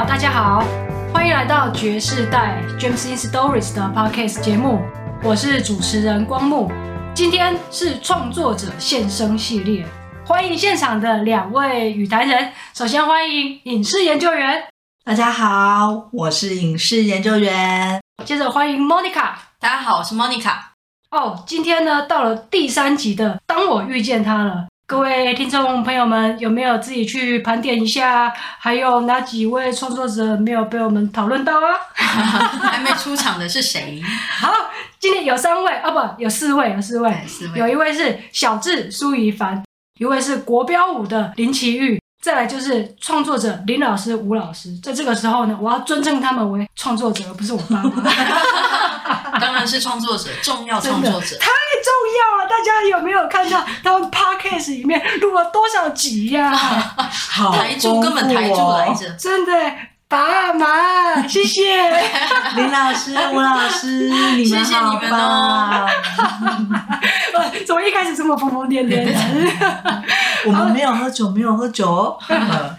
友，大家好，欢迎来到爵士代 James in Stories 的 Podcast 节目，我是主持人光木。今天是创作者现身系列，欢迎现场的两位与谈人。首先欢迎影视研究员，大家好，我是影视研究员。接着欢迎 Monica，大家好，我是 Monica。哦，今天呢到了第三集的《当我遇见他了》。各位听众朋友们，有没有自己去盘点一下？还有哪几位创作者没有被我们讨论到啊？还没出场的是谁？好，今天有三位哦，不，有四位，有四位，四位。有一位是小智苏怡凡，一位是国标舞的林奇玉，再来就是创作者林老师吴老师。在这个时候呢，我要尊称他们为创作者，而不是我爸妈。当然是创作者，重要创作者。重要啊！大家有没有看到他们 podcast 里面录了多少集呀、啊？好，台柱根本台柱来着，真的，爸妈，谢谢 林老师、吴老师，你们好棒！怎么一开始这么疯疯癫癫的？我们没有喝酒，没有喝酒哦，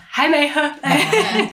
还没喝。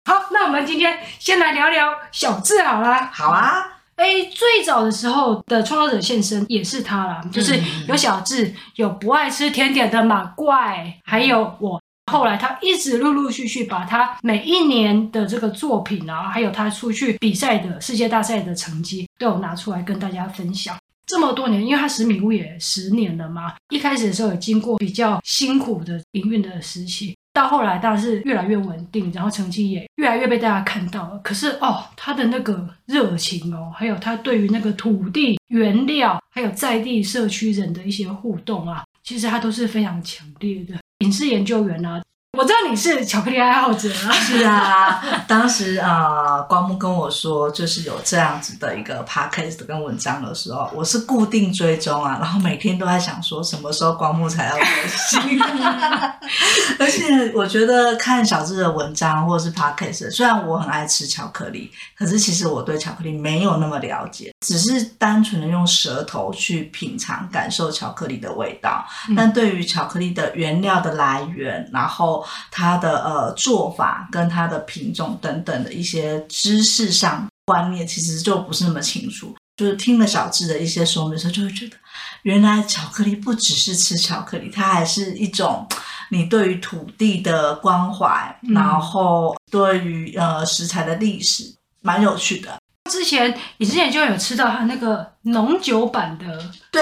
好，那我们今天先来聊聊小智好啦。好啊。哎，最早的时候的创作者现身也是他啦，就是有小智，有不爱吃甜点的马怪，还有我。后来他一直陆陆续续把他每一年的这个作品啊，还有他出去比赛的世界大赛的成绩，都有拿出来跟大家分享。这么多年，因为他十米屋也十年了嘛，一开始的时候也经过比较辛苦的营运的时期。到后来当然是越来越稳定，然后成绩也越来越被大家看到了。可是哦，他的那个热情哦，还有他对于那个土地、原料，还有在地社区人的一些互动啊，其实他都是非常强烈的。影视研究员啊。我知道你是巧克力爱好者啊。是啊，当时啊、呃，光木跟我说，就是有这样子的一个 podcast 跟文章的时候，我是固定追踪啊，然后每天都在想说，什么时候光木才要更新。而且我觉得看小智的文章或者是 podcast，虽然我很爱吃巧克力，可是其实我对巧克力没有那么了解，只是单纯的用舌头去品尝、感受巧克力的味道。嗯、但对于巧克力的原料的来源，然后它的呃做法跟它的品种等等的一些知识上观念，其实就不是那么清楚。就是听了小智的一些说明的时候，就会觉得原来巧克力不只是吃巧克力，它还是一种你对于土地的关怀，嗯、然后对于呃食材的历史，蛮有趣的。之前你之前就有吃到它那个浓酒版的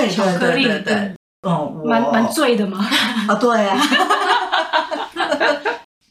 巧克力，对对对对对，嗯，蛮蛮醉的吗？啊，对啊。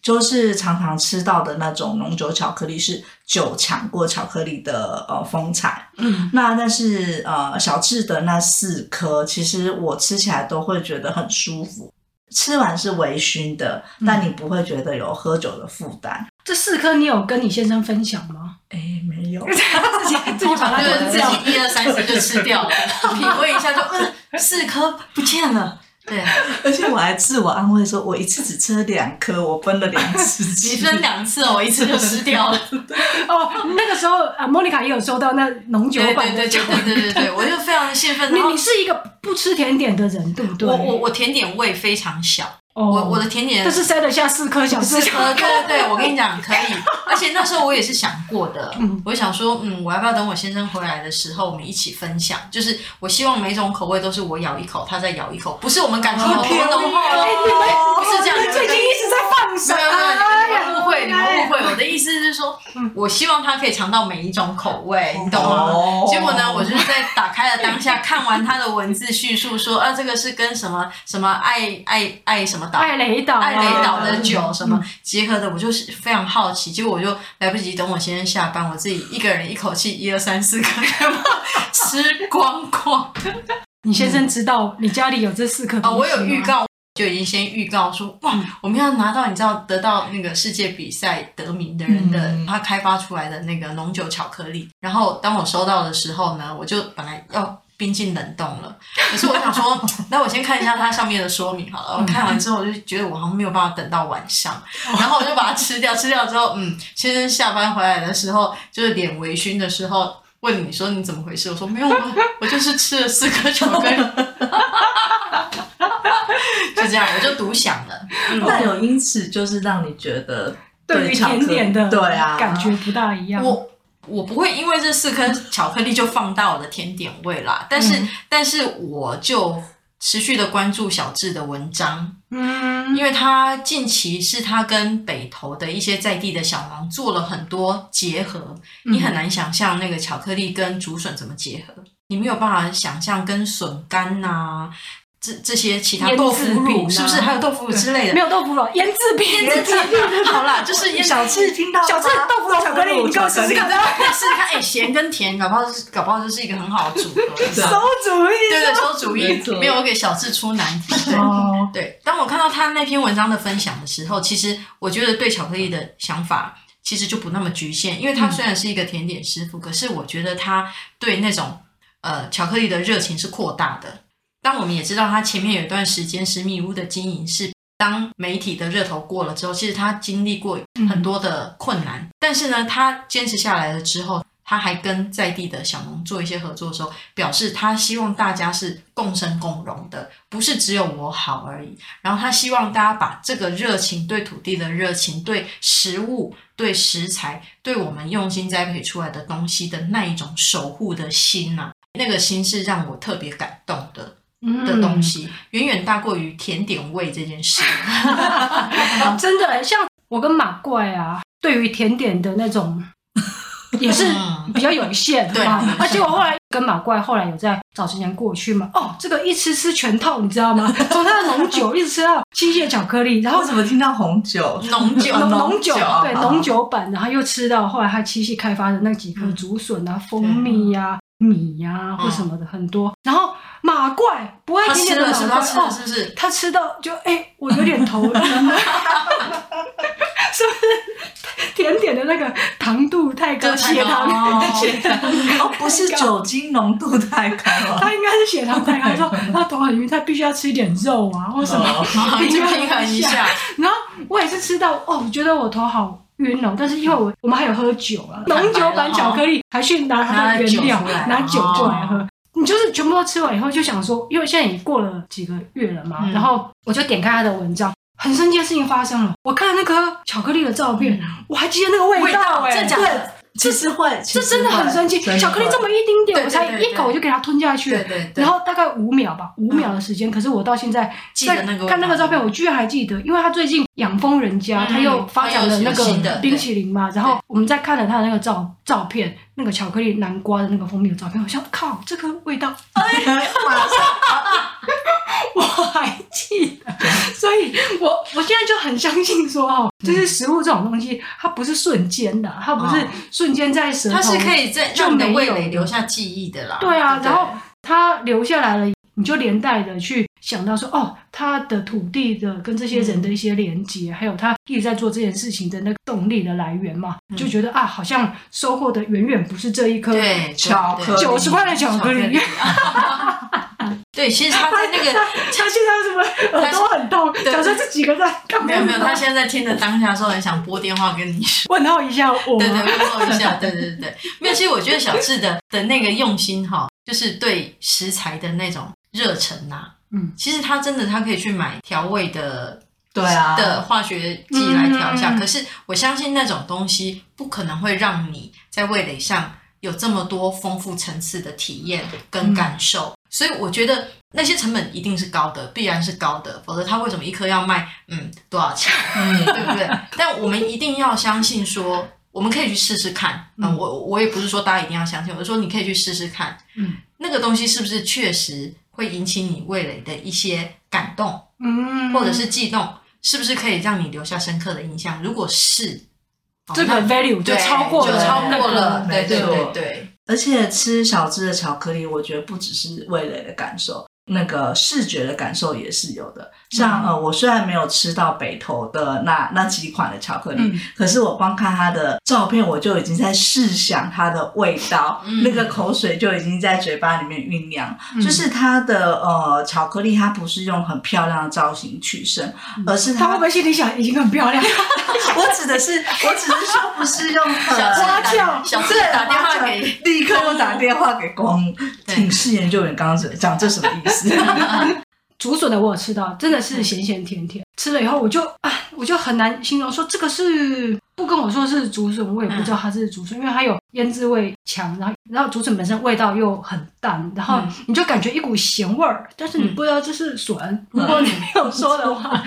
就是常常吃到的那种浓酒巧克力，是酒抢过巧克力的呃风采。嗯，那但是呃小智的那四颗，其实我吃起来都会觉得很舒服，吃完是微醺的，嗯、但你不会觉得有喝酒的负担。这四颗你有跟你先生分享吗？哎，没有，自己 自己把它自己一二三四就吃掉了，品味一下就嗯，四颗不见了。对，而且我还自我安慰说，我一次只吃了两颗，我分了两次吃。你分两次哦，我一次就吃掉了。哦，那个时候啊，莫妮卡也有收到那浓酒版的，酒对对对对对，我就非常兴奋。你你是一个不吃甜点的人，对不对？我我我甜点胃非常小。Oh, 我我的甜点，但是塞得下四颗小四颗，对对对，我跟你讲可以，而且那时候我也是想过的，嗯，我想说，嗯，我要不要等我先生回来的时候，我们一起分享？就是我希望每种口味都是我咬一口，他再咬一口，不是我们感情有多浓厚，哎，你们不是这样，最近一直在放闪，你们误会，你们误会，我的意思是说，我希望他可以尝到每一种口味，你懂吗？结果呢，我就是在打开了当下，看完他的文字叙述，说啊，这个是跟什么什么爱爱爱什么。艾雷岛，艾雷岛的酒什么结合的，我就是非常好奇。结果我就来不及等我先生下班，我自己一个人一口气一二三四颗 吃光光。你先生知道你家里有这四颗吗？哦，我有预告，就已经先预告说，哇，我们要拿到你知道得到那个世界比赛得名的人的他开发出来的那个浓酒巧克力。然后当我收到的时候呢，我就本来要。冰进冷冻了，可是我想说，那我先看一下它上面的说明好了。我看完之后，我就觉得我好像没有办法等到晚上，然后我就把它吃掉。吃掉之后，嗯，先生下班回来的时候，就是脸微醺的时候，问你说你怎么回事？我说没有，我就是吃了四颗巧克力，就这样，我就独享了。那有因此就是让你觉得。对于甜点的对啊感觉不大一样。我我不会因为这四颗巧克力就放大我的甜点味啦，但是、嗯、但是我就持续的关注小智的文章，嗯，因为他近期是他跟北投的一些在地的小农做了很多结合，嗯、你很难想象那个巧克力跟竹笋怎么结合，你没有办法想象跟笋干呐、啊。这这些其他豆腐乳是不是还有豆腐乳之类的？没有豆腐乳，腌制品。腌制品。好啦，就是小智听到小智豆腐乳巧克力，你给我试试看。试试看，哎，咸跟甜，搞不好是搞不好就是一个很好的组合。馊主意，对对，馊主意。没有，我给小智出难题。对对，当我看到他那篇文章的分享的时候，其实我觉得对巧克力的想法其实就不那么局限，因为他虽然是一个甜点师傅，可是我觉得他对那种呃巧克力的热情是扩大的。当我们也知道他前面有一段时间十米屋的经营是当媒体的热头过了之后，其实他经历过很多的困难，但是呢，他坚持下来了之后，他还跟在地的小农做一些合作的时候，表示他希望大家是共生共荣的，不是只有我好而已。然后他希望大家把这个热情，对土地的热情，对食物、对食材、对我们用心栽培出来的东西的那一种守护的心呐、啊，那个心是让我特别感动的。的东西远远大过于甜点味这件事，真的像我跟马怪啊，对于甜点的那种 也是比较有限，对吧？而且我后来跟马怪后来有在找时间过去嘛，哦，这个一吃吃全套，你知道吗？从他的浓酒一直吃到七夕巧克力，然后怎么听到红酒、浓酒、浓酒，对，浓酒版，然后又吃到后来他七夕开发的那几颗竹笋啊、蜂蜜呀、米呀或什么的很多，然后。马怪不爱甜点的马怪，他吃了是不是？他吃到就哎、欸，我有点头晕，是不是？甜点的那个糖度太高，血糖血糖哦，不是酒精浓度太高，他应该是血糖太高。他说他头很晕，他必须要吃一点肉啊，或什么 平衡一下。然后我也是吃到哦，我觉得我头好晕哦，但是因为我我们还有喝酒啊，浓酒版巧克力，还去拿它的原料拿酒过来喝。你就是全部都吃完以后就想说，因为现在已经过了几个月了嘛，然后我就点开他的文章，很神奇的事情发生了。我看那颗巧克力的照片，我还记得那个味道哎，对。其实会，这真的很生气。巧克力这么一丁点，我才一口就给它吞下去。然后大概五秒吧，五秒的时间。可是我到现在在看那个照片，我居然还记得，因为他最近养蜂人家，他又发展了那个冰淇淋嘛。然后我们在看了他的那个照照片，那个巧克力南瓜的那个蜂蜜的照片，我想靠，这个味道，马上，我还记得。所以我我现在就很相信说哦，就是食物这种东西，它不是瞬间的，它不是。瞬间在舌头，它是可以在让你的味蕾留下记忆的啦。对啊，然后它留下来了，你就连带的去想到说，哦，它的土地的跟这些人的一些连接，还有他一直在做这件事情的那个动力的来源嘛，就觉得啊，好像收获的远远不是这一颗巧克力，九十块的巧克力。对，其实他在那个，他，他现在什么耳朵很痛，讲说这几个在干嘛？没有没有，他现在在听的当下的时候，很想拨电话跟你说，问候一下我。对对，问候一下，对对对对。没有，其实我觉得小智的的那个用心哈，就是对食材的那种热忱呐。嗯，其实他真的，他可以去买调味的，对啊，的化学剂来调一下。可是我相信那种东西不可能会让你在味蕾上有这么多丰富层次的体验跟感受。所以我觉得那些成本一定是高的，必然是高的，否则他为什么一颗要卖嗯多少钱？嗯，对不对？但我们一定要相信说，我们可以去试试看。嗯，我我也不是说大家一定要相信，我是说你可以去试试看。嗯，那个东西是不是确实会引起你味蕾的一些感动？嗯，或者是悸动，是不是可以让你留下深刻的印象？如果是，这个 value 就超过了，就超过了，对对对对。而且吃小资的巧克力，我觉得不只是味蕾的感受，那个视觉的感受也是有的。像呃，我虽然没有吃到北投的那那几款的巧克力，嗯、可是我光看它的照片，我就已经在试想它的味道，嗯、那个口水就已经在嘴巴里面酝酿。嗯、就是它的呃巧克力，它不是用很漂亮的造型取胜，嗯、而是它会不会心里想已经很漂亮？我指的是，我只是说不是用很花俏，小智打电话给，立刻又打电话给光，请试研究员刚刚讲这什么意思？竹笋的我有吃到，真的是咸咸甜甜，吃了以后我就啊，我就很难形容说这个是不跟我说是竹笋，我也不知道它是竹笋，嗯、因为它有腌制味强，然后然后竹笋本身味道又很淡，然后你就感觉一股咸味儿，但是你不知道这是笋。嗯、如果你没有说的 话，嗯、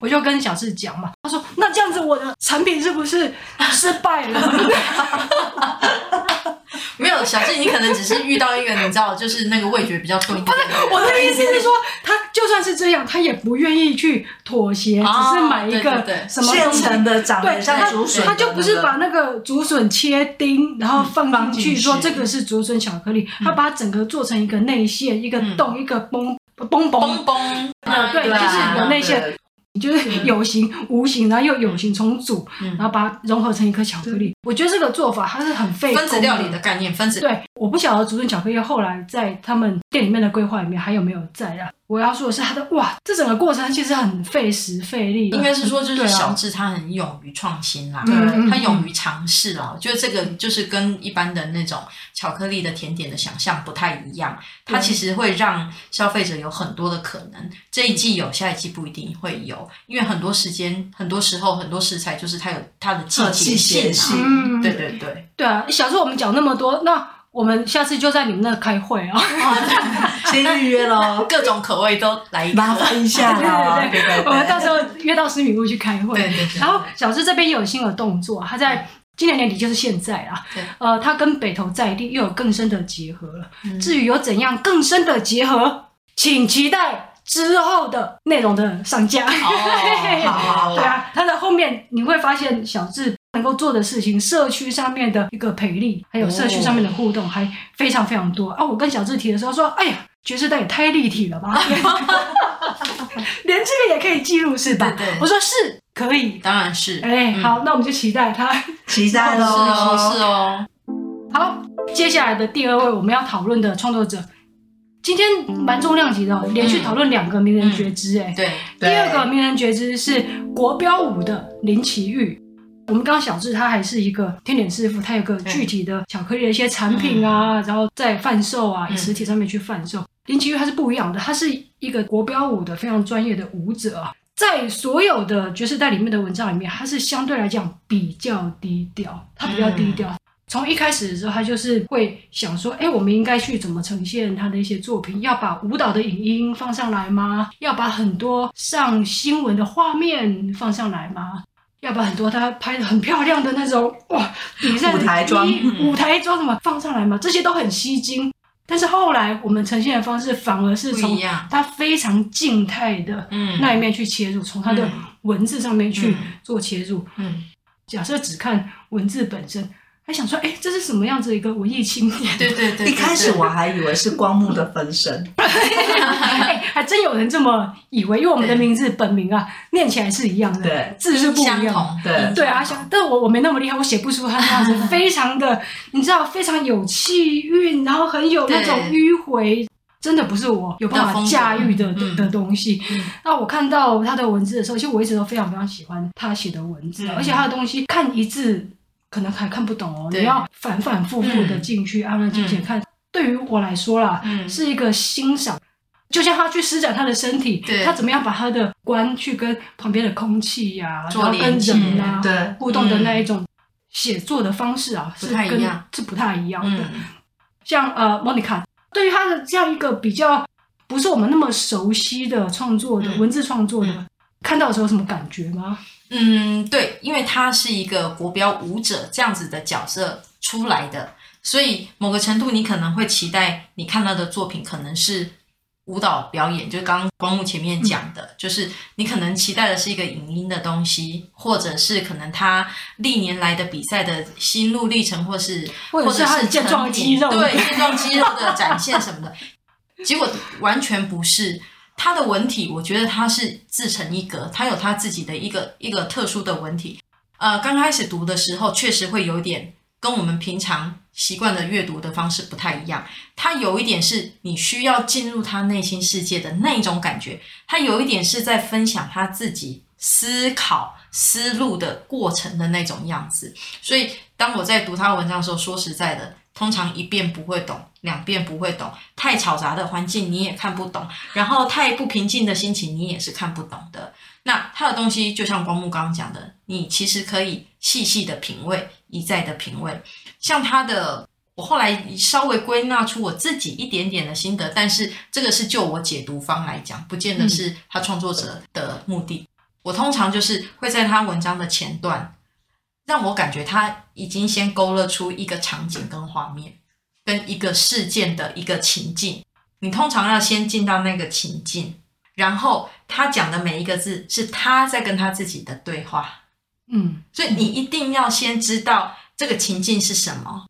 我就跟小智讲嘛，他说那这样子我的产品是不是失败了？没有，小智，你可能只是遇到一个你知道，就是那个味觉比较重一点。不是，我的意思是说，他就算是这样，他也不愿意去妥协，只是买一个什么现成的，长得像竹笋，他就不是把那个竹笋切丁，然后放进去，说这个是竹笋巧克力，他把它整个做成一个内馅，一个洞，一个崩崩崩。崩，对，就是有内馅。就是有形无形，然后又有形重组，然后把它融合成一颗巧克力。我觉得这个做法它是很费分子料理的概念，分子对。我不晓得竹笋巧克力后来在他们店里面的规划里面还有没有在啊？我要说的是，它的哇，这整个过程其实很费时费力。应该是说，就是小智他很勇于创新啦，他勇于尝试啦。我觉得这个就是跟一般的那种巧克力的甜点的想象不太一样。它其实会让消费者有很多的可能。这一季有，下一季不一定会有，因为很多时间、很多时候、很多食材就是它有它的季节性。嗯，对对对。对啊，小智我们讲那么多，那。我们下次就在你们那开会啊，先预约喽，各种口味都来麻烦一下对对对，我们到时候约到思敏屋去开会。对对对。然后小智这边有新的动作，他在今年年底就是现在啊，呃，他跟北投在地又有更深的结合了。至于有怎样更深的结合，请期待之后的内容的上架。哦，好。对啊，他的后面你会发现小智。能够做的事情，社区上面的一个培力，还有社区上面的互动，还非常非常多、哦、啊！我跟小智提的时候说：“哎呀，爵士带也太立体了吧，连这个也可以记录是吧？”对我说是可以，当然是。哎，好，嗯、那我们就期待他，期待喽，是哦。好，接下来的第二位我们要讨论的创作者，今天蛮重量级的，连续讨论两个名人觉知，哎、嗯，对。第二个名人觉知是国标舞的林奇煜。我们刚刚小智他还是一个甜点师傅，他有个具体的巧克力的一些产品啊，嗯、然后在贩售啊，以实体上面去贩售。嗯、林奇玉他是不一样的，他是一个国标舞的非常专业的舞者，在所有的爵士带里面的文章里面，他是相对来讲比较低调，他比较低调。嗯、从一开始的时候，他就是会想说，哎，我们应该去怎么呈现他的一些作品？要把舞蹈的影音放上来吗？要把很多上新闻的画面放上来吗？要把很多他拍的很漂亮的那种哇，比赛舞台装、舞台装什么放上来嘛，这些都很吸睛。但是后来我们呈现的方式反而是从他非常静态的那一面去切入，从他的文字上面去做切入。嗯，假设只看文字本身。还想说，哎，这是什么样子一个文艺青年？对对对，一开始我还以为是光幕的分身，哎，还真有人这么以为，因为我们的名字本名啊，念起来是一样的，对，字是不一样，对。对啊，想，但我我没那么厉害，我写不出他那样子，非常的，你知道，非常有气韵，然后很有那种迂回，真的不是我有办法驾驭的的的东西。那我看到他的文字的时候，其实我一直都非常非常喜欢他写的文字，而且他的东西看一字。可能还看不懂哦，你要反反复复的进去，安安静静看。嗯、对于我来说啦，嗯、是一个欣赏，就像他去施展他的身体，他怎么样把他的观去跟旁边的空气呀、啊，然后跟人啊对。互动的那一种写作的方式啊，是跟不太一样，是不太一样的。嗯、像呃，Monica 对于他的这样一个比较不是我们那么熟悉的创作的、嗯、文字创作的，嗯、看到的时候有什么感觉吗？嗯，对，因为他是一个国标舞者这样子的角色出来的，所以某个程度你可能会期待你看到的作品可能是舞蹈表演，就刚刚光幕前面讲的，嗯、就是你可能期待的是一个影音的东西，或者是可能他历年来的比赛的心路历程，或是或者是健壮肌肉，对健壮肌肉的展现什么的，结果完全不是。他的文体，我觉得他是自成一格，他有他自己的一个一个特殊的文体。呃，刚开始读的时候，确实会有点跟我们平常习惯的阅读的方式不太一样。他有一点是你需要进入他内心世界的那种感觉，他有一点是在分享他自己思考思路的过程的那种样子。所以，当我在读他文章的时候，说实在的。通常一遍不会懂，两遍不会懂，太嘈杂的环境你也看不懂，然后太不平静的心情你也是看不懂的。那他的东西就像光目刚刚讲的，你其实可以细细的品味，一再的品味。像他的，我后来稍微归纳出我自己一点点的心得，但是这个是就我解读方来讲，不见得是他创作者的目的。我通常就是会在他文章的前段，让我感觉他已经先勾勒出一个场景跟画面，跟一个事件的一个情境。你通常要先进到那个情境。然后他讲的每一个字是他在跟他自己的对话，嗯，所以你一定要先知道这个情境是什么。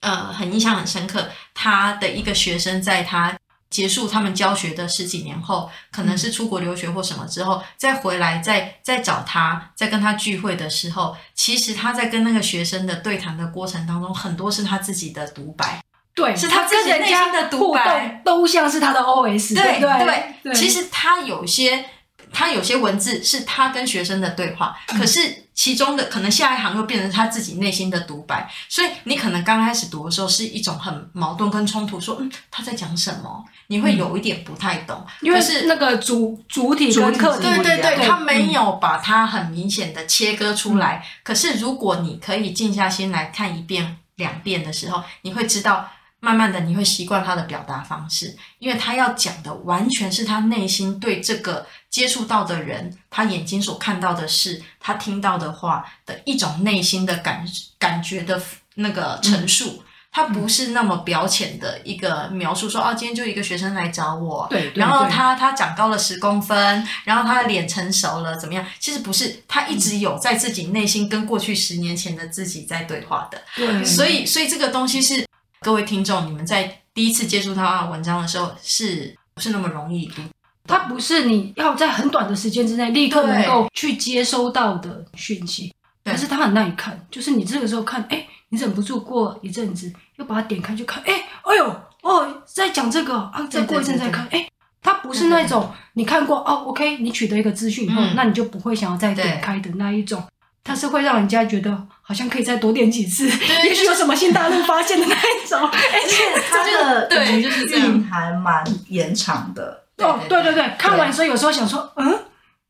呃，很印象很深刻，他的一个学生在他结束他们教学的十几年后，可能是出国留学或什么之后，再回来再再找他，再跟他聚会的时候，其实他在跟那个学生的对谈的过程当中，很多是他自己的独白。对，是他自己内心的独白，都像是他的 OS，对对对，对。其实他有些，他有些文字是他跟学生的对话，嗯、可是其中的可能下一行又变成他自己内心的独白，所以你可能刚开始读的时候是一种很矛盾跟冲突，说嗯他在讲什么，你会有一点不太懂，因为是那个主主体跟客体，对对对，对，他没有把它很明显的切割出来。嗯、可是如果你可以静下心来看一遍、两遍的时候，你会知道。慢慢的，你会习惯他的表达方式，因为他要讲的完全是他内心对这个接触到的人，他眼睛所看到的事，他听到的话的一种内心的感感觉的那个陈述，他不是那么表浅的一个描述说，说、嗯、啊，今天就一个学生来找我，对，对，然后他他长高了十公分，然后他的脸成熟了，怎么样？其实不是，他一直有在自己内心跟过去十年前的自己在对话的，对，所以所以这个东西是。各位听众，你们在第一次接触他的文章的时候，是不是那么容易读？它不是你要在很短的时间之内立刻能够去接收到的讯息，可是它很耐看。就是你这个时候看，哎，你忍不住过一阵子又把它点开，就看，哎，哎呦，哦，在讲这个啊，再过一阵再看，哎，它不是那种你看过哦，OK，你取得一个资讯以后，嗯，那你就不会想要再点开的那一种。它是会让人家觉得好像可以再多点几次，也许有什么新大陆发现的那一种。而且它的 对就是韵还蛮延长的。哦，对对对，看完之后有时候想说，嗯，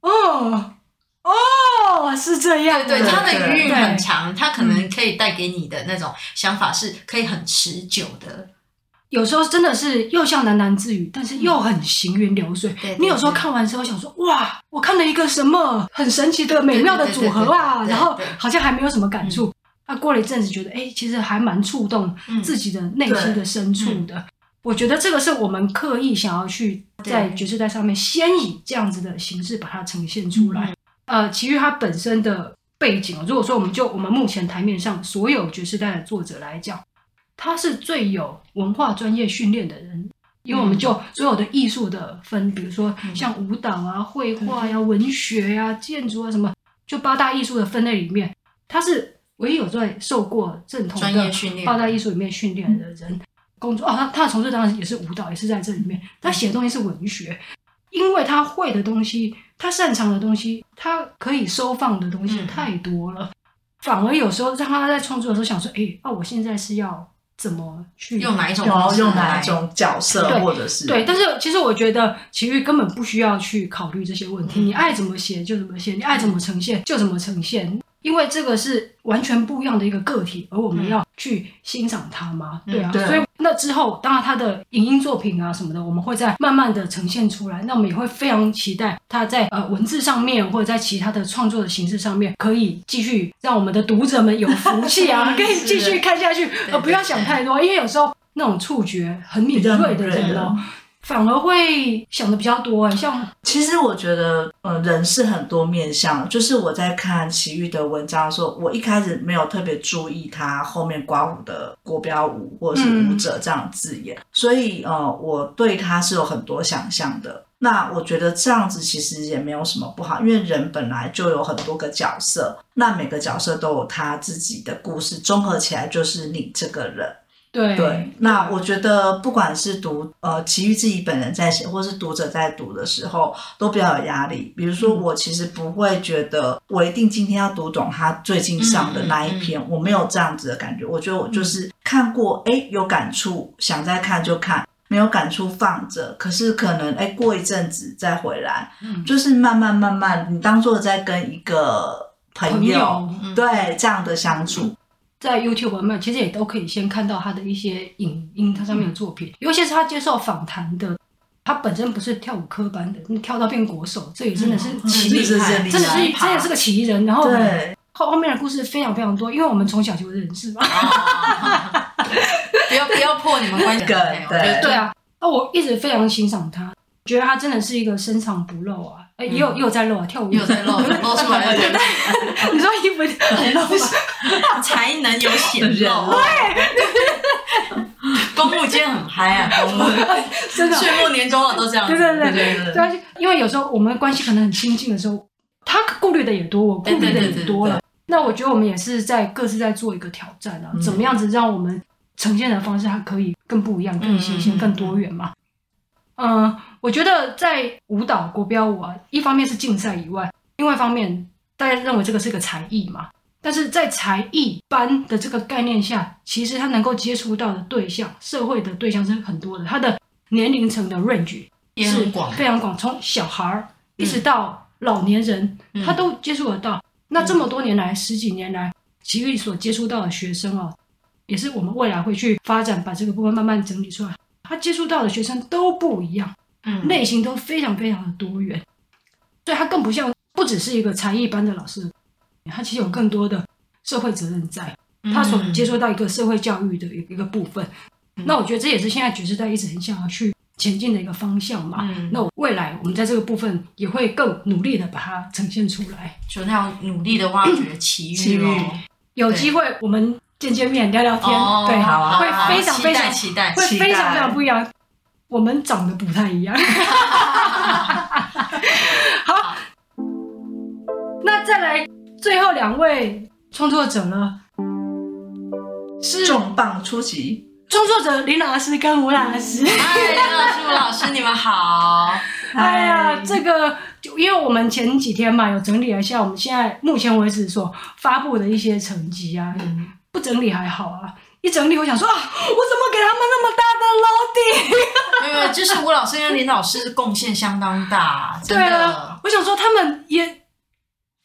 哦，哦，是这样。对对，它的余韵很长，它可能可以带给你的那种想法是可以很持久的。有时候真的是又像喃喃自语，但是又很行云流水。嗯、你有时候看完之后想说，哇，我看了一个什么很神奇的美妙的组合啊，然后好像还没有什么感触。那、嗯啊、过了一阵子，觉得哎，其实还蛮触动自己的内心的深处的。嗯、我觉得这个是我们刻意想要去在爵士代上面先以这样子的形式把它呈现出来。呃，其余它本身的背景，如果说我们就我们目前台面上所有爵士代的作者来讲。他是最有文化专业训练的人，因为我们就所有的艺术的分，比如说像舞蹈啊、绘画呀、文学呀、建筑啊什么，就八大艺术的分类里面，他是唯一有在受过正统的八大艺术里面训练的人。工作啊，他他的从事当然也是舞蹈，也是在这里面。他写的东西是文学，因为他会的东西，他擅长的东西，他可以收放的东西太多了，反而有时候让他在创作的时候想说，哎，啊，我现在是要。怎么去用哪一种用哪一种角色，或者是对，但是其实我觉得其余根本不需要去考虑这些问题，嗯、你爱怎么写就怎么写，你爱怎么呈现就怎么呈现。因为这个是完全不一样的一个个体，而我们要去欣赏它嘛，嗯、对啊，对，所以那之后，当然他的影音作品啊什么的，我们会再慢慢的呈现出来。那我们也会非常期待他在呃文字上面，或者在其他的创作的形式上面，可以继续让我们的读者们有福气啊，可以继续看下去，而不要想太多，因为有时候那种触觉很敏锐的人哦。反而会想的比较多，像其实我觉得，呃，人是很多面相。就是我在看齐豫的文章的时候，我一开始没有特别注意他后面刮舞的国标舞或者是舞者这样字眼，嗯、所以呃，我对他是有很多想象的。那我觉得这样子其实也没有什么不好，因为人本来就有很多个角色，那每个角色都有他自己的故事，综合起来就是你这个人。对对，那我觉得不管是读呃奇遇自己本人在写，或是读者在读的时候，都比较有压力。比如说，我其实不会觉得我一定今天要读懂他最近上的那一篇，嗯嗯嗯、我没有这样子的感觉。我觉得我就是看过，哎、欸，有感触，想再看就看；没有感触放着。可是可能哎、欸，过一阵子再回来，嗯、就是慢慢慢慢，你当做在跟一个朋友，对、嗯、这样的相处。在 YouTube 上面，其实也都可以先看到他的一些影音，他上面的作品，尤其是他接受访谈的，他本身不是跳舞科班的，跳到变国手，这也真的是奇厉害，真的是真的是个奇人。然后后后面的故事非常非常多，因为我们从小就认识嘛，不要不要破你们关系，对对啊，那我一直非常欣赏他，觉得他真的是一个深藏不露啊。哎，也有也有在露啊，跳舞也有在露，露出来的。你说衣服 很露吗？才能有显露。对，公务间很嗨啊，公务真的岁末年终了都这样。对对对对对。因为有时候我们关系可能很亲近的时候，他顾虑的也多，我顾虑的也多了。那我觉得我们也是在各自在做一个挑战啊，怎么样子让我们呈现的方式还可以更不一样、更新鲜、更多元嘛？嗯。我觉得在舞蹈国标舞啊，一方面是竞赛以外，另外一方面大家认为这个是个才艺嘛。但是在才艺班的这个概念下，其实他能够接触到的对象，社会的对象是很多的，他的年龄层的 range 也是非常广，从小孩儿一直到老年人，他都接触得到。那这么多年来，十几年来，奇遇所接触到的学生哦，也是我们未来会去发展，把这个部分慢慢整理出来。他接触到的学生都不一样。嗯，类型都非常非常的多元，所以他更不像不只是一个才艺班的老师，他其实有更多的社会责任在，他所接触到一个社会教育的一一个部分。嗯、那我觉得这也是现在爵士代一直很想要去前进的一个方向嘛。嗯、那我未来我们在这个部分也会更努力的把它呈现出来，就那样努力的挖掘奇遇哦。有机会我们见见面聊聊天，哦、对，好啊，会非常非常期待，会非常非常不一样。我们长得不太一样。好，那再来最后两位创作者呢？是重磅出击！创作者林老师跟吴老师。嗨，林老师、吴老师，你们好。哎呀，这个因为我们前几天嘛，有整理了一下我们现在目前为止所发布的一些成绩啊，嗯、不整理还好啊。一整理，我想说啊，我怎么给他们那么大的 loading？因为就是吴老师跟林老师贡献相当大，真的。对啊，我想说他们也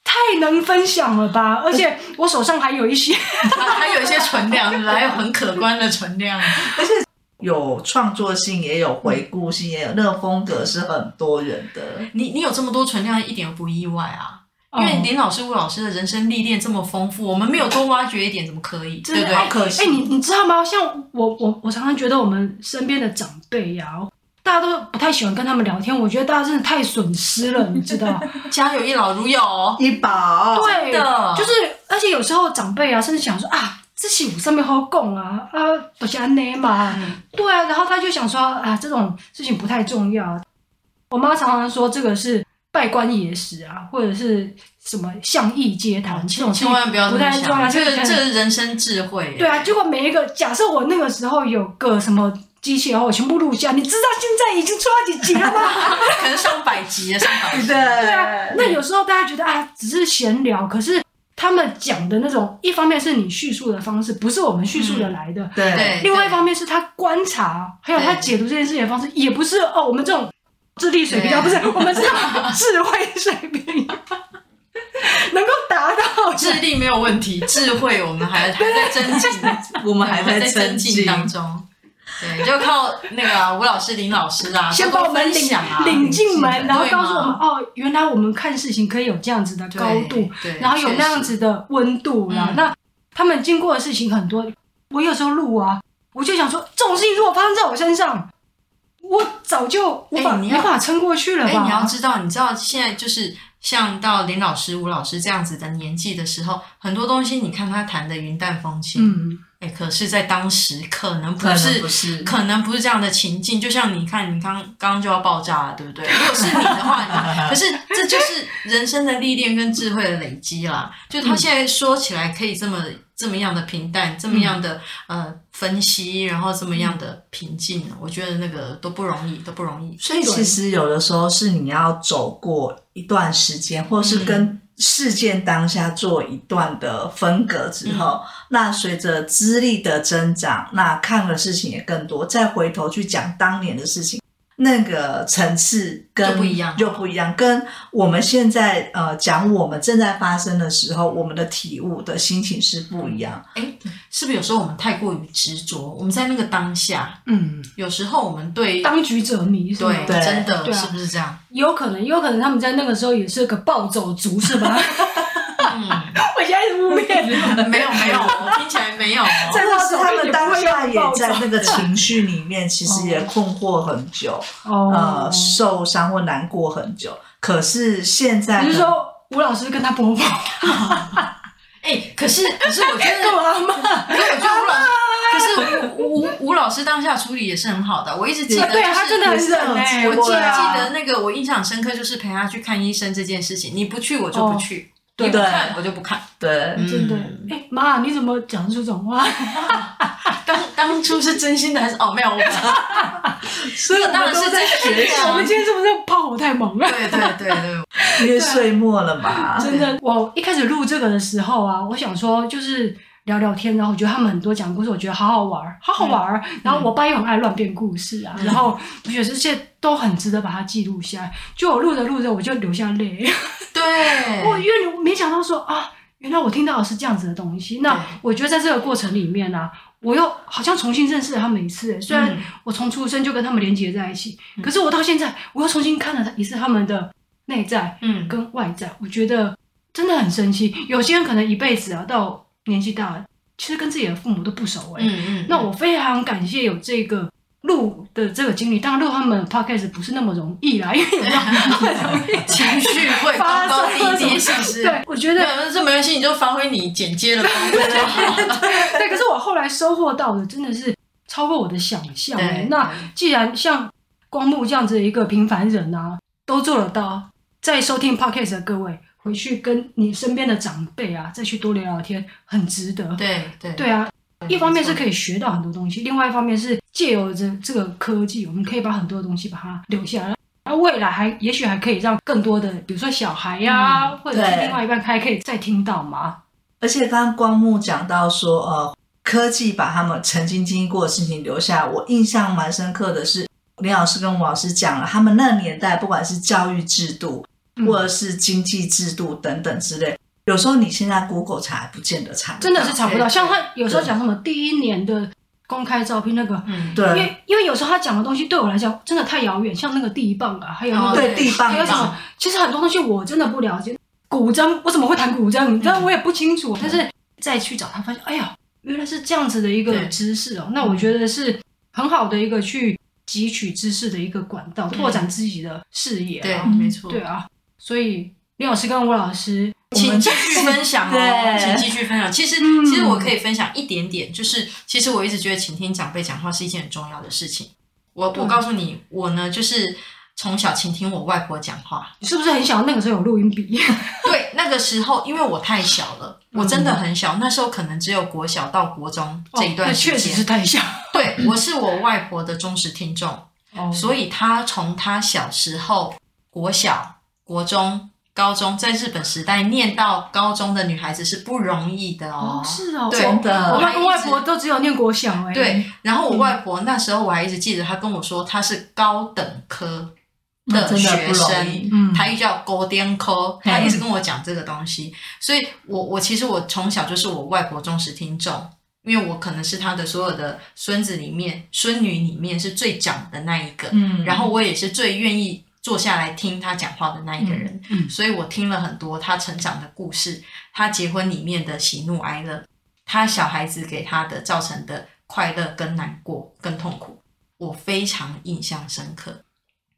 太能分享了吧，而且我手上还有一些，还有一些存量，还有很可观的存量，而且有创作性，也有回顾性，也有那个风格是很多人的。你你有这么多存量，一点都不意外啊。因为林老师、吴老师的人生历练这么丰富，我们没有多挖掘一点，怎么可以？对不对？好可惜。哎，你你知道吗？像我我我常常觉得我们身边的长辈呀，大家都不太喜欢跟他们聊天。我觉得大家真的太损失了，你知道？家有一老如有一宝，对的，就是而且有时候长辈啊，甚至想说啊，这些我上面好讲啊啊，都是安内嘛，对啊，然后他就想说啊，这种事情不太重要。我妈常常说这个是。拜官野史啊，或者是什么向义街谈，这种千万不要不太重要。这个这是人生智慧。对啊，结果每一个假设我那个时候有个什么机器，然后我全部录下，你知道现在已经出了几集了吗？可能上百集了，上百集。对啊，那有时候大家觉得啊，只是闲聊，可是他们讲的那种，一方面是你叙述的方式，不是我们叙述的来的。对。另外一方面是他观察，还有他解读这件事情的方式，也不是哦，我们这种。智力水平啊，不是我们这种智慧水平，能够达到智力没有问题，智慧我们还还在增进，我们还在增进当中。对，就靠那个吴老师、林老师啊，先把我们领领进门，然后告诉我们哦，原来我们看事情可以有这样子的高度，然后有那样子的温度啦。那他们经过的事情很多，我有时候录啊，我就想说，这种事情如果发生在我身上。我早就无法没办法撑过去了吧？哎，你要知道，你知道现在就是像到林老师、吴老师这样子的年纪的时候，很多东西你看他谈的云淡风轻，嗯，哎，可是，在当时可能不是，可能不是，可能不是这样的情境。就像你看，你刚刚刚就要爆炸了，对不对？如果是你的话，你 可是这就是人生的历练跟智慧的累积啦。就他现在说起来可以这么这么样的平淡，这么样的、嗯、呃分析，然后这么样的平静，嗯、我觉得那个都不容易，都不容易。所以其实有的时候是你要走过一段时间，或是跟事件当下做一段的分隔之后，嗯、那随着资历的增长，那看的事情也更多，再回头去讲当年的事情。那个层次跟就不一样，就不一样，跟我们现在呃讲我们正在发生的时候，我们的体悟的心情是不一样。哎，是不是有时候我们太过于执着？我们在那个当下，嗯，有时候我们对当局者迷，是对，对真的啊是不是这样？有可能，有可能他们在那个时候也是个暴走族，是吧？没有没有，我听起来没有。真的是他们当下也在那个情绪里面，其实也困惑很久，哦、呃，受伤或难过很久。可是现在，你是说吴老师跟他婆婆？哎、欸，可是可是我觉得，干嘛嘛？可是我觉得吴老师，可是吴吴吴老师当下处理也是很好的。我一直记得、就是，对他真的很冷、欸、我记记得那个，我印象深刻就是陪他去看医生这件事情。你不去，我就不去。哦你不看我就不看，对，真的。哎，妈，你怎么讲出这种话？当当初是真心的还是哦？没有，我 所以当然是在学习。我们今天是不是炮火太猛了？对对对对，因为岁末了嘛。真的，我一开始录这个的时候啊，我想说就是。聊聊天，然后我觉得他们很多讲故事，我觉得好好玩，好好玩。嗯、然后我爸又很爱乱编故事啊，嗯、然后我觉得这些都很值得把它记录下来。就我录着录着，我就流下泪。对，我因为没想到说啊，原来我听到的是这样子的东西。那我觉得在这个过程里面呢、啊，我又好像重新认识了他们一次。虽然我从出生就跟他们连接在一起，嗯、可是我到现在我又重新看了一次他们的内在，嗯，跟外在，我觉得真的很神奇。有些人可能一辈子啊，到年纪大了，其实跟自己的父母都不熟哎、欸。嗯嗯。那我非常感谢有这个录的这个经历。当然录他们 podcast 不是那么容易啦，因为有时候很容易情绪会高高低低，是不是？对，我觉得这没关系，你就发挥你剪接的功力就好了。对，可是我后来收获到的真的是超过我的想象。那既然像光木这样子的一个平凡人啊，都做得到，在收听 podcast 的各位。回去跟你身边的长辈啊，再去多聊聊天，很值得。对对对啊，一方面是可以学到很多东西，另外一方面是借由着这个科技，我们可以把很多东西把它留下来，而未来还也许还可以让更多的，比如说小孩呀、啊，嗯、或者是另外一半，还可以再听到嘛。而且刚刚光木讲到说，呃，科技把他们曾经经历过的事情留下，我印象蛮深刻的是，林老师跟吴老师讲了，他们那个年代不管是教育制度。或者是经济制度等等之类，有时候你现在 Google 查不见得查，真的是查不到。像他有时候讲什么第一年的公开招聘那个，嗯，对，因为因为有时候他讲的东西对我来讲真的太遥远，像那个地磅啊，还有那个对地磅，还有什么，其实很多东西我真的不了解。古筝我怎么会弹古筝？但我也不清楚。但是再去找他，发现哎呀，原来是这样子的一个知识哦。那我觉得是很好的一个去汲取知识的一个管道，拓展自己的视野。对，没错，对啊。所以林老师跟吴老师，请继续分享哦，对请继续分享。其实，嗯、其实我可以分享一点点，就是其实我一直觉得倾听长辈讲话是一件很重要的事情。我我告诉你，我呢就是从小倾听我外婆讲话。你是不是很小？那个时候有录音笔？对，那个时候因为我太小了，我真的很小，那时候可能只有国小到国中这一段时间，哦、确实是太小。对，我是我外婆的忠实听众，哦、所以她从她小时候国小。国中、高中，在日本时代念到高中的女孩子是不容易的哦。哦是哦，对真的。我外公外婆都只有念国小哎。对，然后我外婆那时候我还一直记得，她跟我说她是高等科的学生，嗯，她又叫高等科，她一直跟我讲这个东西。所以我我其实我从小就是我外婆忠实听众，因为我可能是她的所有的孙子里面、孙女里面是最长的那一个，嗯，然后我也是最愿意。坐下来听他讲话的那一个人，嗯嗯、所以我听了很多他成长的故事，他结婚里面的喜怒哀乐，他小孩子给他的造成的快乐跟难过跟痛苦，我非常印象深刻。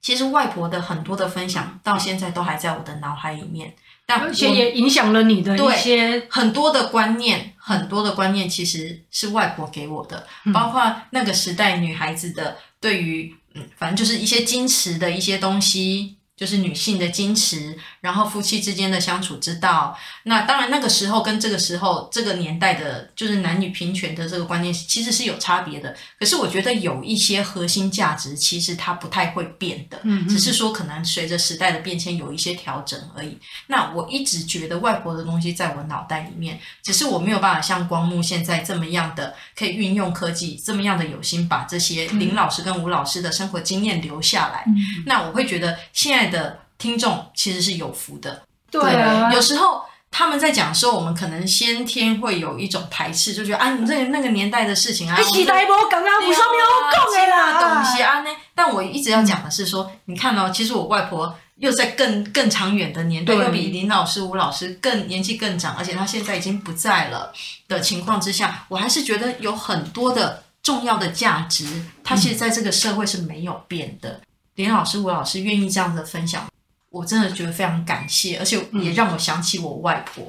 其实外婆的很多的分享到现在都还在我的脑海里面，但而且也影响了你的一些很多的观念，很多的观念其实是外婆给我的，嗯、包括那个时代女孩子的对于。嗯，反正就是一些矜持的一些东西，就是女性的矜持，然后夫妻之间的相处之道。那当然，那个时候跟这个时候这个年代的，就是男女平权的这个观念，其实是有差别的。可是我觉得有一些核心价值，其实它不太会变的，嗯，只是说可能随着时代的变迁有一些调整而已。那我一直觉得外婆的东西在我脑袋里面，只是我没有办法像光幕现在这么样的可以运用科技，这么样的有心把这些林老师跟吴老师的生活经验留下来。嗯，那我会觉得现在。的听众其实是有福的，对啊，对，有时候他们在讲的时候，我们可能先天会有一种排斥，就觉得啊，你这那个年代的事情啊，时代不刚刚不上面好讲的啦，东西啊呢。但我一直要讲的是说，嗯、你看哦，其实我外婆又在更更长远的年代，又比林老师、吴老师更年纪更长，而且他现在已经不在了的情况之下，我还是觉得有很多的重要的价值，他其实在这个社会是没有变的。嗯林老师、吴老师愿意这样子分享，我真的觉得非常感谢，而且也让我想起我外婆。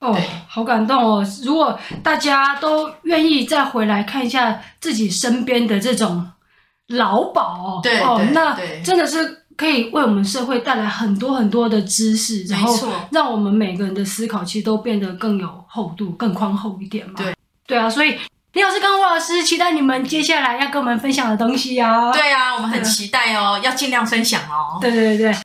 嗯、哦，好感动哦！如果大家都愿意再回来看一下自己身边的这种老鴇，对哦，那真的是可以为我们社会带来很多很多的知识，然后让我们每个人的思考其实都变得更有厚度、更宽厚一点嘛。对，对啊，所以。李老师跟吴老师，期待你们接下来要跟我们分享的东西啊！对啊，我们很期待哦，要尽量分享哦。对对对对，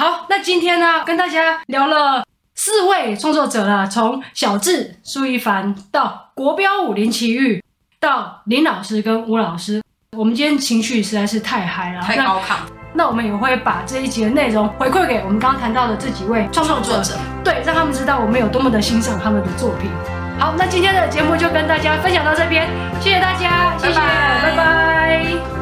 好，那今天呢，跟大家聊了四位创作者啦，从小智、苏一凡到国标舞林奇遇，到林老师跟吴老师，我们今天情绪实在是太嗨了，太高亢。那我们也会把这一集的内容回馈给我们刚刚谈到的这几位创作者，对，让他们知道我们有多么的欣赏他们的作品。好，那今天的节目就跟大家分享到这边，谢谢大家，谢谢，拜拜。拜拜。